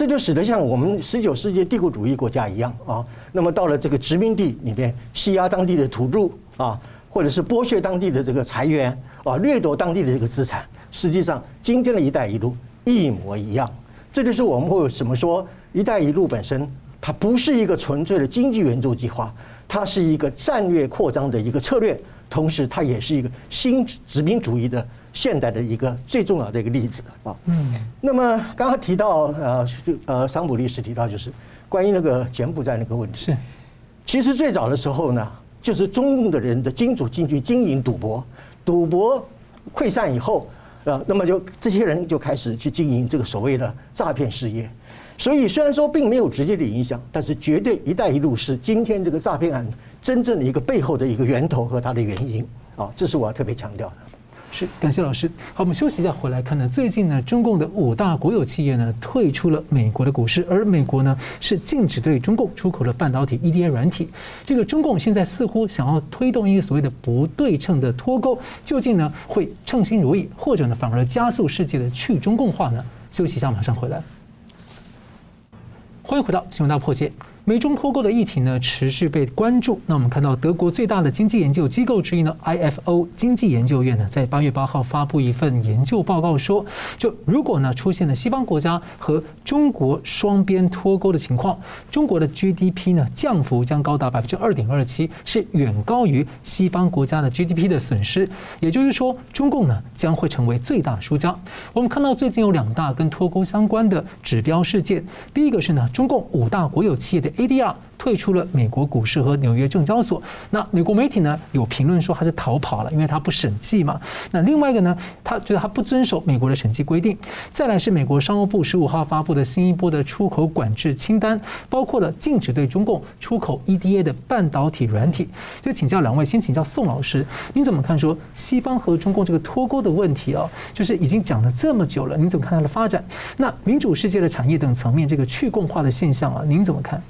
这就使得像我们十九世纪帝国主义国家一样啊，那么到了这个殖民地里面欺压当地的土著啊，或者是剥削当地的这个财源啊，掠夺当地的这个资产。实际上，今天的一带一路，一模一样。这就是我们会怎么说“一带一路”本身，它不是一个纯粹的经济援助计划，它是一个战略扩张的一个策略，同时它也是一个新殖民主义的现代的一个最重要的一个例子啊。嗯。那么刚刚提到呃呃，桑普律师提到就是关于那个柬埔寨那个问题是，其实最早的时候呢，就是中共的人的金主进去经营赌博，赌博溃散以后。啊，那么就这些人就开始去经营这个所谓的诈骗事业，所以虽然说并没有直接的影响，但是绝对“一带一路”是今天这个诈骗案真正的一个背后的一个源头和它的原因啊，这是我要特别强调的。是，感谢老师。好，我们休息一下，回来看呢。最近呢，中共的五大国有企业呢退出了美国的股市，而美国呢是禁止对中共出口的半导体 EDA 软体。这个中共现在似乎想要推动一个所谓的不对称的脱钩，究竟呢会称心如意，或者呢反而加速世界的去中共化呢？休息一下，马上回来。欢迎回到新闻大破解。美中脱钩的议题呢，持续被关注。那我们看到，德国最大的经济研究机构之一呢，IFO 经济研究院呢，在八月八号发布一份研究报告说，就如果呢出现了西方国家和中国双边脱钩的情况，中国的 GDP 呢降幅将高达百分之二点二七，是远高于西方国家的 GDP 的损失。也就是说，中共呢将会成为最大输家。我们看到最近有两大跟脱钩相关的指标事件，第一个是呢，中共五大国有企业的 ADR 退出了美国股市和纽约证交所。那美国媒体呢有评论说他是逃跑了，因为他不审计嘛。那另外一个呢，他觉得他不遵守美国的审计规定。再来是美国商务部十五号发布的新一波的出口管制清单，包括了禁止对中共出口 EDA 的半导体软体。就请教两位，先请教宋老师，您怎么看说西方和中共这个脱钩的问题啊？就是已经讲了这么久了，您怎么看它的发展？那民主世界的产业等层面这个去共化的现象啊，您怎么看？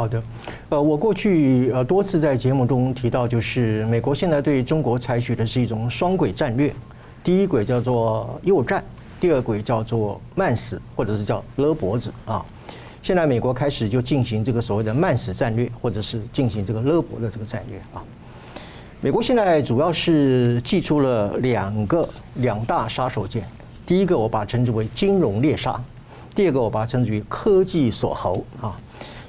好的，呃，我过去呃多次在节目中提到，就是美国现在对中国采取的是一种双轨战略，第一轨叫做诱战，第二轨叫做慢死，或者是叫勒脖子啊。现在美国开始就进行这个所谓的慢死战略，或者是进行这个勒脖的这个战略啊。美国现在主要是祭出了两个两大杀手锏，第一个我把它称之为金融猎杀，第二个我把它称之为科技锁喉啊。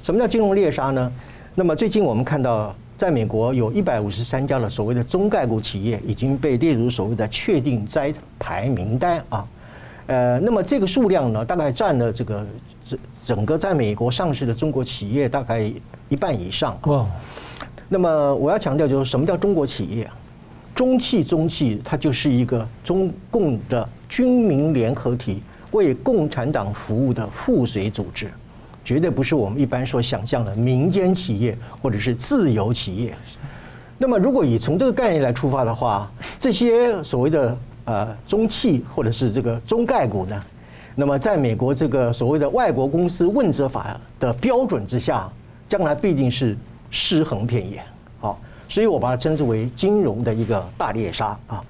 什么叫金融猎杀呢？那么最近我们看到，在美国有一百五十三家的所谓的中概股企业已经被列入所谓的确定摘牌名单啊。呃，那么这个数量呢，大概占了这个整整个在美国上市的中国企业大概一半以上。哇。那么我要强调就是什么叫中国企业？中汽中汽，它就是一个中共的军民联合体，为共产党服务的附属组织。绝对不是我们一般所想象的民间企业或者是自由企业。那么，如果以从这个概念来出发的话，这些所谓的呃中企或者是这个中概股呢，那么在美国这个所谓的外国公司问责法的标准之下，将来必定是尸横遍野。好，所以我把它称之为金融的一个大猎杀啊。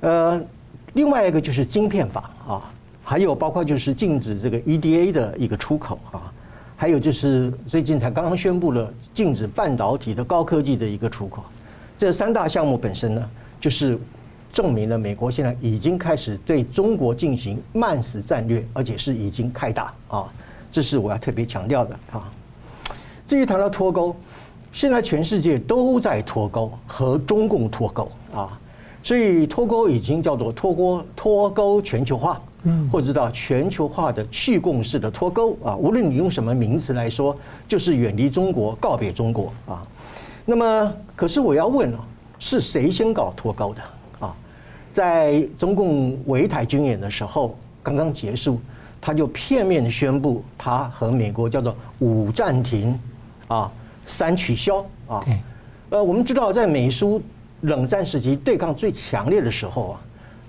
呃，另外一个就是晶片法啊。还有包括就是禁止这个 EDA 的一个出口啊，还有就是最近才刚刚宣布了禁止半导体的高科技的一个出口，这三大项目本身呢，就是证明了美国现在已经开始对中国进行慢死战略，而且是已经开打啊，这是我要特别强调的啊。至于谈到脱钩，现在全世界都在脱钩和中共脱钩啊，所以脱钩已经叫做脱钩脱钩全球化。嗯，或者到全球化的去共识的脱钩啊，无论你用什么名词来说，就是远离中国，告别中国啊。那么，可是我要问啊，是谁先搞脱钩的啊？在中共围台军演的时候刚刚结束，他就片面宣布他和美国叫做五暂停啊，三取消啊。呃，我们知道在美苏冷战时期对抗最强烈的时候啊。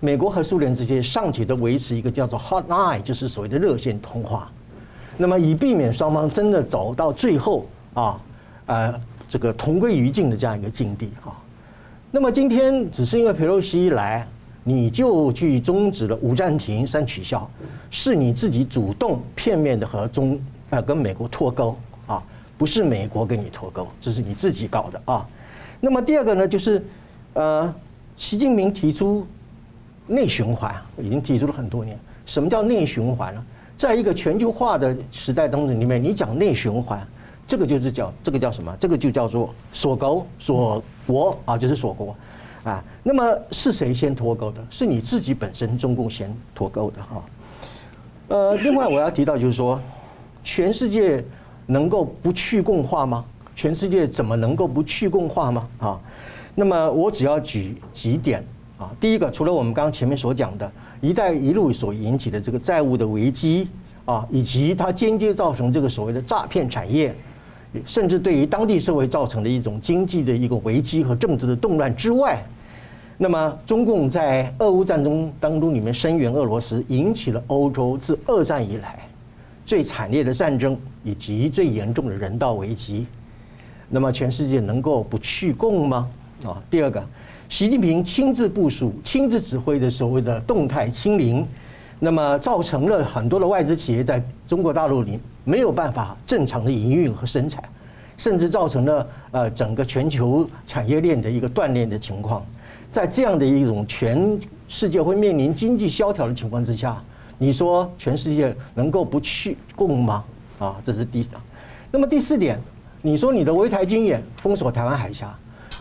美国和苏联之间尚且都维持一个叫做 hotline，就是所谓的热线通话，那么以避免双方真的走到最后啊，呃，这个同归于尽的这样一个境地哈。那么今天只是因为佩洛西一来，你就去终止了五暂停三取消，是你自己主动片面的和中呃跟美国脱钩啊，不是美国跟你脱钩，这是你自己搞的啊。那么第二个呢，就是呃，习近平提出。内循环已经提出了很多年，什么叫内循环呢？在一个全球化的时代当中里面，你讲内循环，这个就是叫这个叫什么？这个就叫做锁钩锁国啊，就是锁国啊。那么是谁先脱钩的？是你自己本身中共先脱钩的哈。呃，另外我要提到就是说，全世界能够不去共化吗？全世界怎么能够不去共化吗？啊，那么我只要举几点啊。第一个，除了我们刚刚前面所讲的“一带一路”所引起的这个债务的危机啊，以及它间接造成这个所谓的诈骗产业，甚至对于当地社会造成的一种经济的一个危机和政治的动乱之外。那么，中共在俄乌战争当中里面声援俄罗斯，引起了欧洲自二战以来最惨烈的战争以及最严重的人道危机。那么，全世界能够不去共吗？啊，第二个，习近平亲自部署、亲自指挥的所谓的动态清零，那么造成了很多的外资企业在中国大陆里没有办法正常的营运和生产，甚至造成了呃整个全球产业链的一个断裂的情况。在这样的一种全世界会面临经济萧条的情况之下，你说全世界能够不去供吗？啊，这是第三。那么第四点，你说你的围台军演封锁台湾海峡，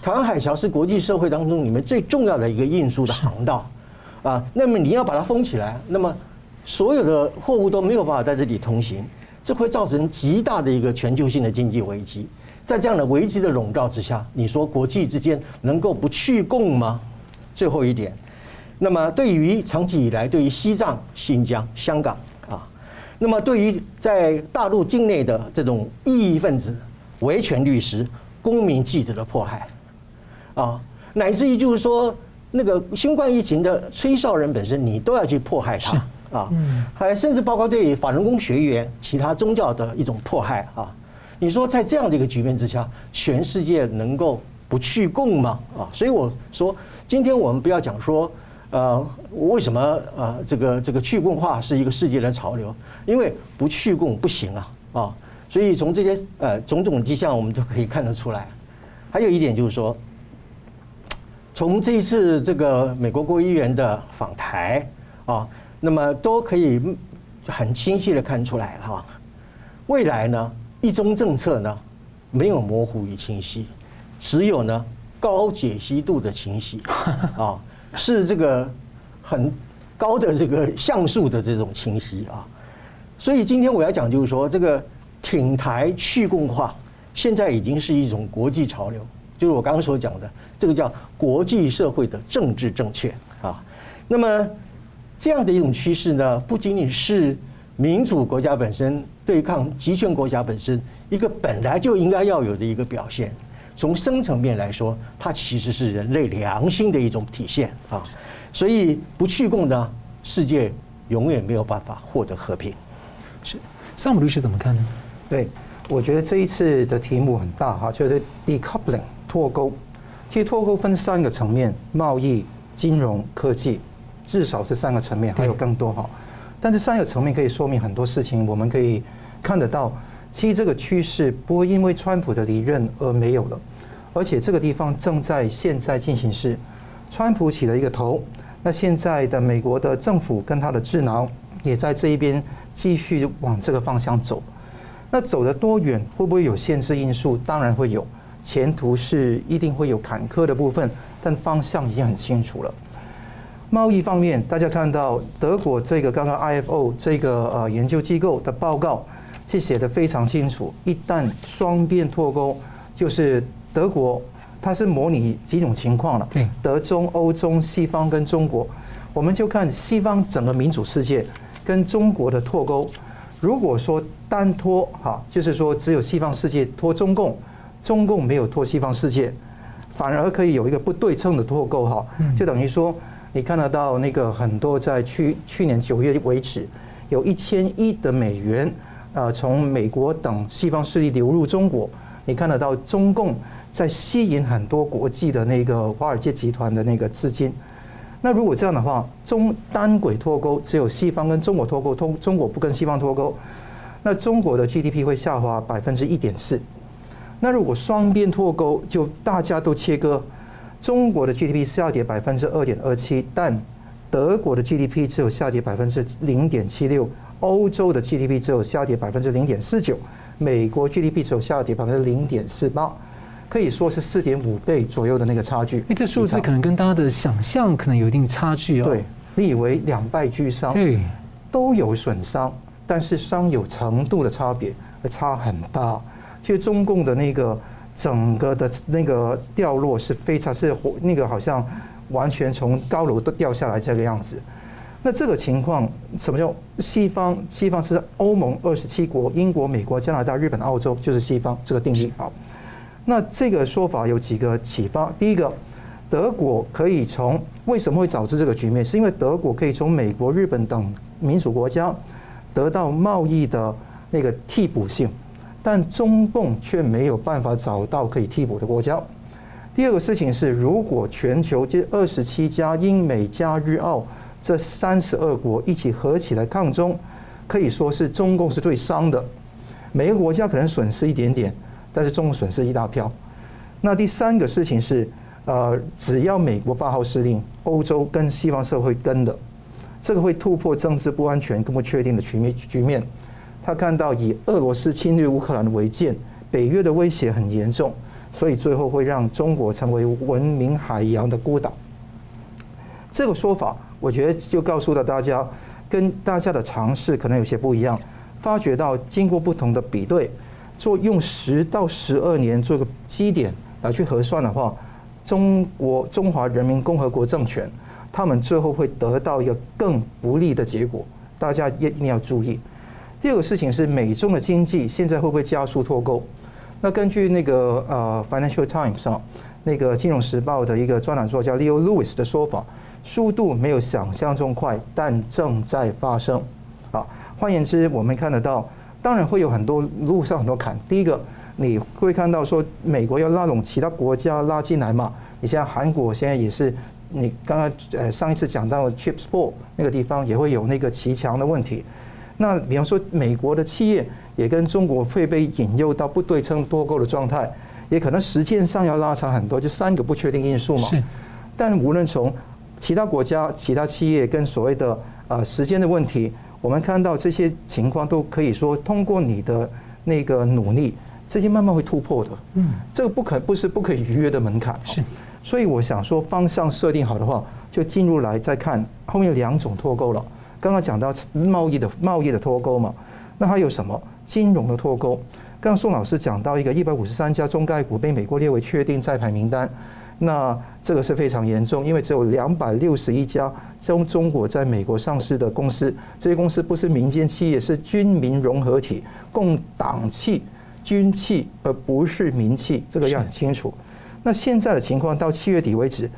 台湾海峡是国际社会当中里面最重要的一个运输的航道，啊，那么你要把它封起来，那么所有的货物都没有办法在这里通行，这会造成极大的一个全球性的经济危机。在这样的危机的笼罩之下，你说国际之间能够不去共吗？最后一点，那么对于长期以来对于西藏、新疆、香港啊，那么对于在大陆境内的这种异议分子、维权律师、公民记者的迫害啊，乃至于就是说那个新冠疫情的吹哨人本身，你都要去迫害他啊，还甚至包括对法轮功学员、其他宗教的一种迫害啊。你说在这样的一个局面之下，全世界能够不去共吗？啊，所以我说，今天我们不要讲说，呃，为什么呃这个这个去共化是一个世界的潮流？因为不去共不行啊啊！所以从这些呃种种迹象，我们都可以看得出来。还有一点就是说，从这一次这个美国国务院的访台啊，那么都可以很清晰的看出来哈，未来呢？一中政策呢，没有模糊与清晰，只有呢高解析度的清晰 啊，是这个很高的这个像素的这种清晰啊。所以今天我要讲就是说，这个挺台去共化，现在已经是一种国际潮流，就是我刚刚所讲的这个叫国际社会的政治正确啊。那么这样的一种趋势呢，不仅仅是民主国家本身。对抗集权国家本身一个本来就应该要有的一个表现，从深层面来说，它其实是人类良心的一种体现啊。所以不去共呢，世界永远没有办法获得和平。是，萨姆律师怎么看呢？对，我觉得这一次的题目很大哈，就是 decoupling 脱钩。其实脱钩分三个层面：贸易、金融、科技，至少是三个层面，还有更多哈。但这三个层面可以说明很多事情，我们可以看得到，其实这个趋势不会因为川普的离任而没有了，而且这个地方正在现在进行时，川普起了一个头，那现在的美国的政府跟他的智囊也在这一边继续往这个方向走，那走得多远，会不会有限制因素？当然会有，前途是一定会有坎坷的部分，但方向已经很清楚了。贸易方面，大家看到德国这个刚刚 IFO 这个呃研究机构的报告是写得非常清楚。一旦双边脱钩，就是德国它是模拟几种情况了。德中、欧中、西方跟中国，我们就看西方整个民主世界跟中国的脱钩。如果说单脱哈，就是说只有西方世界脱中共，中共没有脱西方世界，反而可以有一个不对称的脱钩哈，就等于说。你看得到那个很多在去去年九月为止，有一千亿的美元，呃，从美国等西方势力流入中国。你看得到中共在吸引很多国际的那个华尔街集团的那个资金。那如果这样的话，中单轨脱钩，只有西方跟中国脱钩，通中国不跟西方脱钩，那中国的 GDP 会下滑百分之一点四。那如果双边脱钩，就大家都切割。中国的 GDP 下跌百分之二点二七，但德国的 GDP 只有下跌百分之零点七六，欧洲的 GDP 只有下跌百分之零点四九，美国 GDP 只有下跌百分之零点四八，可以说是四点五倍左右的那个差距。哎，这数字可能跟大家的想象可能有一定差距哦。对，你以为两败俱伤，对，都有损伤，但是伤有程度的差别，差很大。其实中共的那个整个的那个掉落是非常是那个好像。完全从高楼都掉下来这个样子，那这个情况什么叫西方？西方是欧盟二十七国，英国、美国、加拿大、日本、澳洲，就是西方这个定义。好，那这个说法有几个启发。第一个，德国可以从为什么会导致这个局面，是因为德国可以从美国、日本等民主国家得到贸易的那个替补性，但中共却没有办法找到可以替补的国家。第二个事情是，如果全球这二十七家英美加日澳这三十二国一起合起来抗中，可以说是中共是最伤的。每个国家可能损失一点点，但是中共损失一大票。那第三个事情是，呃，只要美国发号施令，欧洲跟西方社会跟的，这个会突破政治不安全更不确定的局面局面。他看到以俄罗斯侵略乌克兰为鉴，北约的威胁很严重。所以最后会让中国成为文明海洋的孤岛。这个说法，我觉得就告诉了大家，跟大家的尝试可能有些不一样。发觉到经过不同的比对，做用十到十二年做个基点来去核算的话，中国中华人民共和国政权，他们最后会得到一个更不利的结果。大家一定要注意。第二个事情是，美中的经济现在会不会加速脱钩？那根据那个呃《Financial Times》上那个《金融时报》的一个专栏作家 Leo Lewis 的说法，速度没有想象中快，但正在发生。啊，换言之，我们看得到，当然会有很多路上很多坎。第一个，你会看到说美国要拉拢其他国家拉进来嘛？你像韩国现在也是，你刚刚呃上一次讲到 Chips Four 那个地方也会有那个骑墙的问题。那比方说美国的企业。也跟中国会被引诱到不对称脱钩的状态，也可能时间上要拉长很多，就三个不确定因素嘛。是。但无论从其他国家、其他企业跟所谓的呃时间的问题，我们看到这些情况都可以说通过你的那个努力，这些慢慢会突破的。嗯。这个不可不是不可以逾越的门槛。是。所以我想说，方向设定好的话，就进入来再看后面两种脱钩了。刚刚讲到贸易的贸易的脱钩嘛，那还有什么？金融的脱钩，刚刚宋老师讲到一个一百五十三家中概股被美国列为确定在牌名单，那这个是非常严重，因为只有两百六十一家中中国在美国上市的公司，这些公司不是民间企业，是军民融合体，共党气、军气，而不是民气，这个要很清楚。那现在的情况到七月底为止，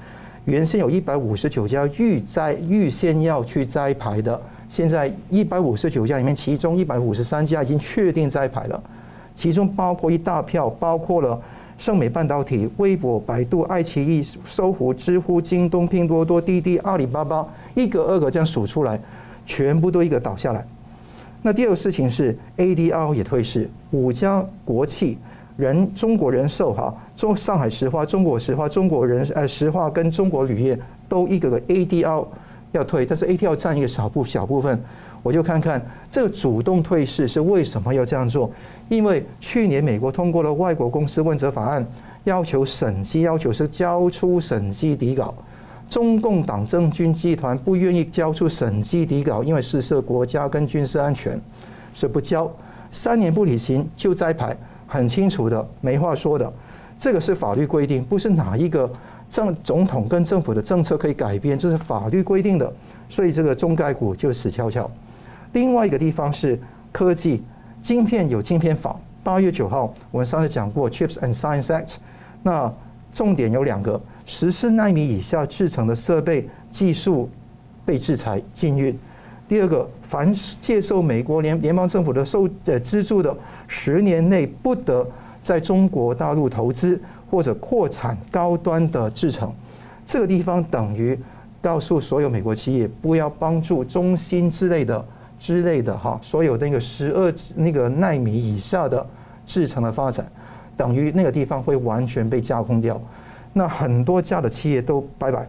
原先有一百五十九家预摘预先要去摘牌的。现在一百五十九家里面，其中一百五十三家已经确定摘牌了，其中包括一大票，包括了盛美半导体、微博、百度、爱奇艺、搜狐、知乎、京东、拼多多、滴滴、阿里巴巴，一个二个这样数出来，全部都一个倒下来。那第二个事情是 ADR 也退市，五家国企，人中国人寿哈，中上海石化、中国石化、中国人呃石化跟中国铝业都一个个 ADR。要退，但是 ADR 占一个小部小部分，我就看看这个主动退市是为什么要这样做？因为去年美国通过了外国公司问责法案，要求审计要求是交出审计底稿，中共党政军集团不愿意交出审计底稿，因为涉涉国家跟军事安全，所以不交，三年不履行就摘牌，很清楚的，没话说的，这个是法律规定，不是哪一个。政总统跟政府的政策可以改变，这是法律规定的，所以这个中概股就死翘翘。另外一个地方是科技，晶片有晶片法。八月九号，我们上次讲过 Chips and Science Act，那重点有两个：十四纳米以下制成的设备技术被制裁禁运；第二个，凡接受美国联联邦政府的受呃资助的，十年内不得在中国大陆投资。或者扩产高端的制程，这个地方等于告诉所有美国企业不要帮助中芯之类的之类的哈，所有那个十二那个纳米以下的制程的发展，等于那个地方会完全被架空掉，那很多家的企业都拜拜。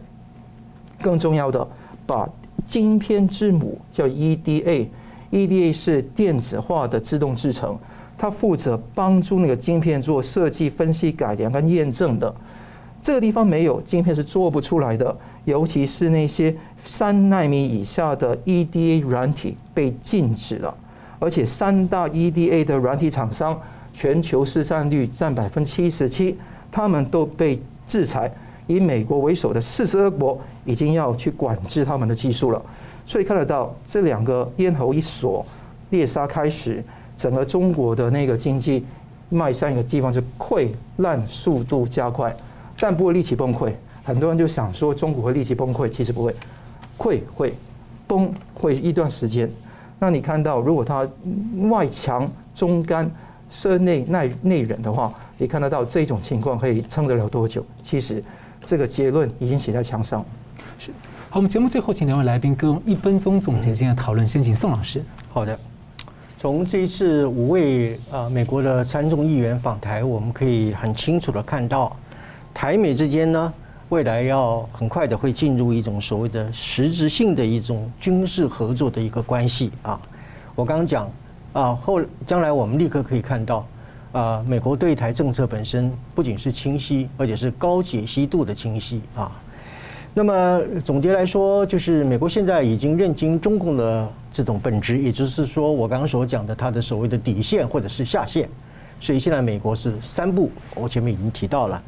更重要的，把晶片之母叫 EDA，EDA 是电子化的自动制程，它负责帮助那个晶片做设计、分析、改良跟验证的。这个地方没有晶片是做不出来的，尤其是那些三纳米以下的 EDA 软体被禁止了，而且三大 EDA 的软体厂商全球市占率占百分之七十七，他们都被制裁，以美国为首的四十二国已经要去管制他们的技术了，所以看得到这两个咽喉一锁，猎杀开始，整个中国的那个经济迈向一个地方就溃烂速度加快。但不会立即崩溃，很多人就想说中国会立即崩溃，其实不会，溃会崩会一段时间。那你看到，如果它外强中干，涉内耐内忍的话，你看得到这种情况可以撑得了多久？其实这个结论已经写在墙上。是，好，我们节目最后请两位来宾各用一分钟总结今天的讨论。先请宋老师。好的，从这一次五位呃美国的参众议员访台，我们可以很清楚的看到。台美之间呢，未来要很快的会进入一种所谓的实质性的一种军事合作的一个关系啊。我刚讲啊，后将来我们立刻可以看到啊，美国对台政策本身不仅是清晰，而且是高解析度的清晰啊。那么总结来说，就是美国现在已经认清中共的这种本质，也就是说我刚刚所讲的它的所谓的底线或者是下限。所以现在美国是三步，我前面已经提到了。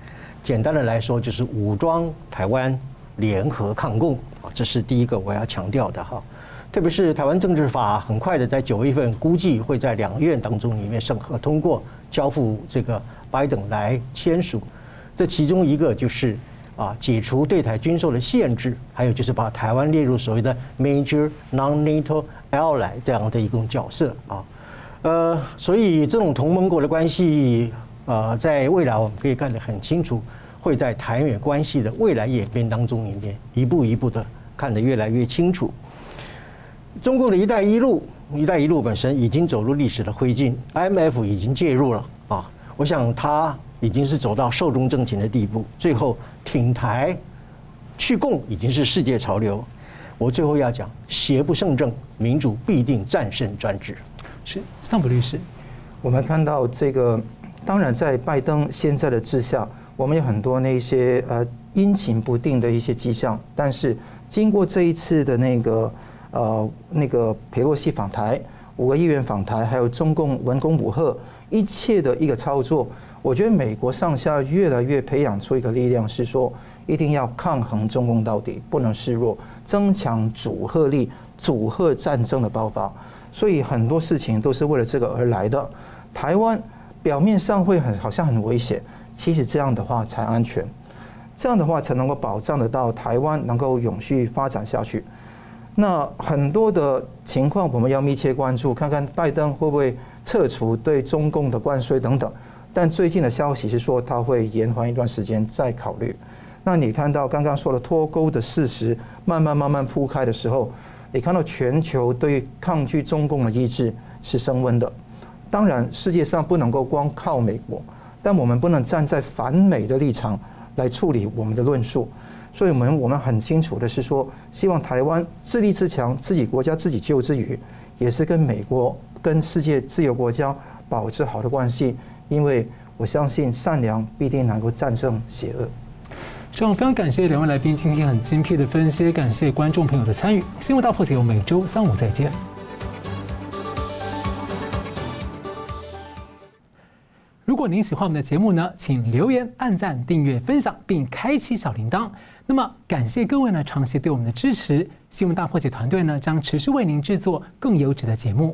简单的来说，就是武装台湾，联合抗共啊，这是第一个我要强调的哈。特别是台湾政治法，很快的在九月份估计会在两院当中里面审核通过，交付这个拜登来签署。这其中一个就是啊，解除对台军售的限制，还有就是把台湾列入所谓的 Major Non-NATO L 来这样的一种角色啊。呃，所以这种同盟国的关系。呃，在未来我们可以看得很清楚，会在台美关系的未来演变当中里面一步一步的看得越来越清楚。中共的一带一路，一带一路本身已经走入历史的灰烬，IMF 已经介入了啊，我想它已经是走到寿终正寝的地步。最后挺台去共已经是世界潮流。我最后要讲，邪不胜正，民主必定战胜专制。是桑普律师，我们看到这个。当然，在拜登现在的治下，我们有很多那些呃阴晴不定的一些迹象。但是经过这一次的那个呃那个佩洛西访台，五个议员访台，还有中共文攻武吓，一切的一个操作，我觉得美国上下越来越培养出一个力量，是说一定要抗衡中共到底，不能示弱，增强阻吓力，阻吓战争的爆发。所以很多事情都是为了这个而来的。台湾。表面上会很好像很危险，其实这样的话才安全，这样的话才能够保障得到台湾能够永续发展下去。那很多的情况我们要密切关注，看看拜登会不会撤除对中共的关税等等。但最近的消息是说他会延缓一段时间再考虑。那你看到刚刚说的脱钩的事实慢慢慢慢铺开的时候，你看到全球对抗拒中共的意志是升温的。当然，世界上不能够光靠美国，但我们不能站在反美的立场来处理我们的论述。所以，我们我们很清楚的是说，希望台湾自立自强，自己国家自己救之余，也是跟美国、跟世界自由国家保持好的关系。因为我相信善良必定能够战胜邪恶。这样，非常感谢两位来宾今天很精辟的分析，感谢观众朋友的参与。新闻大破解，我们每周三五再见。如果您喜欢我们的节目呢，请留言、按赞、订阅、分享，并开启小铃铛。那么，感谢各位呢长期对我们的支持。新闻大破解团队呢将持续为您制作更优质的节目。